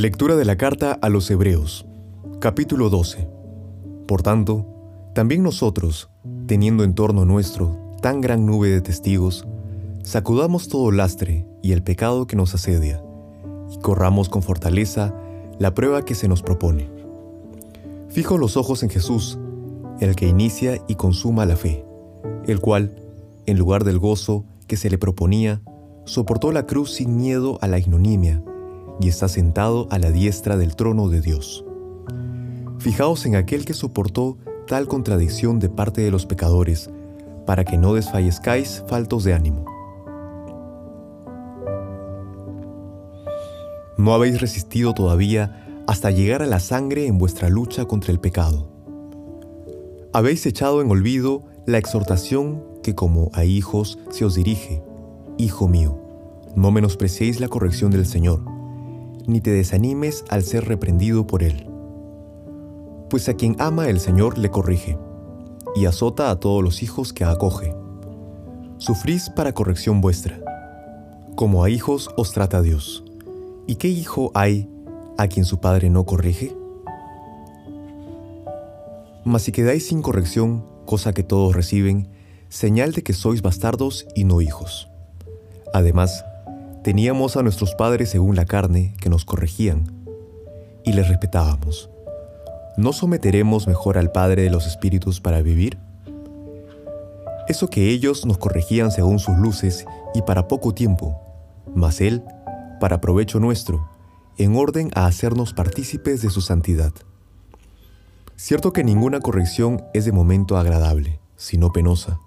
Lectura de la carta a los Hebreos, capítulo 12. Por tanto, también nosotros, teniendo en torno nuestro tan gran nube de testigos, sacudamos todo lastre y el pecado que nos asedia, y corramos con fortaleza la prueba que se nos propone. Fijo los ojos en Jesús, el que inicia y consuma la fe, el cual, en lugar del gozo que se le proponía, soportó la cruz sin miedo a la ignominia, y está sentado a la diestra del trono de Dios. Fijaos en aquel que soportó tal contradicción de parte de los pecadores, para que no desfallezcáis faltos de ánimo. No habéis resistido todavía hasta llegar a la sangre en vuestra lucha contra el pecado. Habéis echado en olvido la exhortación que como a hijos se os dirige, Hijo mío, no menospreciéis la corrección del Señor ni te desanimes al ser reprendido por él. Pues a quien ama el Señor le corrige, y azota a todos los hijos que acoge. Sufrís para corrección vuestra. Como a hijos os trata Dios. ¿Y qué hijo hay a quien su padre no corrige? Mas si quedáis sin corrección, cosa que todos reciben, señal de que sois bastardos y no hijos. Además, Teníamos a nuestros padres según la carne que nos corregían y les respetábamos. ¿No someteremos mejor al Padre de los Espíritus para vivir? Eso que ellos nos corregían según sus luces y para poco tiempo, mas Él, para provecho nuestro, en orden a hacernos partícipes de su santidad. Cierto que ninguna corrección es de momento agradable, sino penosa,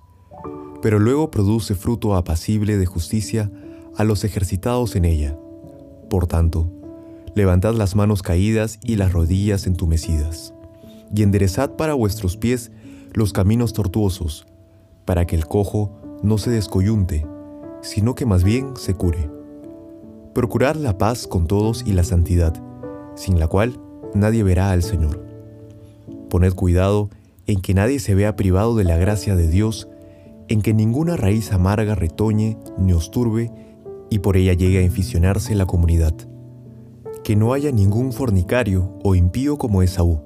pero luego produce fruto apacible de justicia a los ejercitados en ella. Por tanto, levantad las manos caídas y las rodillas entumecidas, y enderezad para vuestros pies los caminos tortuosos, para que el cojo no se descoyunte, sino que más bien se cure. Procurad la paz con todos y la santidad, sin la cual nadie verá al Señor. Poned cuidado en que nadie se vea privado de la gracia de Dios, en que ninguna raíz amarga retoñe ni os turbe, y por ella llegue a inficionarse la comunidad. Que no haya ningún fornicario o impío como Esaú,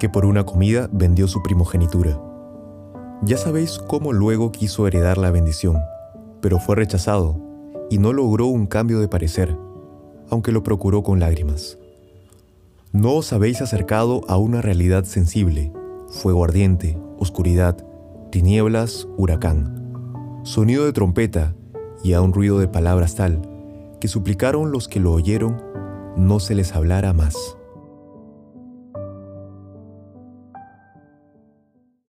que por una comida vendió su primogenitura. Ya sabéis cómo luego quiso heredar la bendición, pero fue rechazado y no logró un cambio de parecer, aunque lo procuró con lágrimas. No os habéis acercado a una realidad sensible, fuego ardiente, oscuridad, tinieblas, huracán, sonido de trompeta y a un ruido de palabras tal que suplicaron los que lo oyeron no se les hablara más.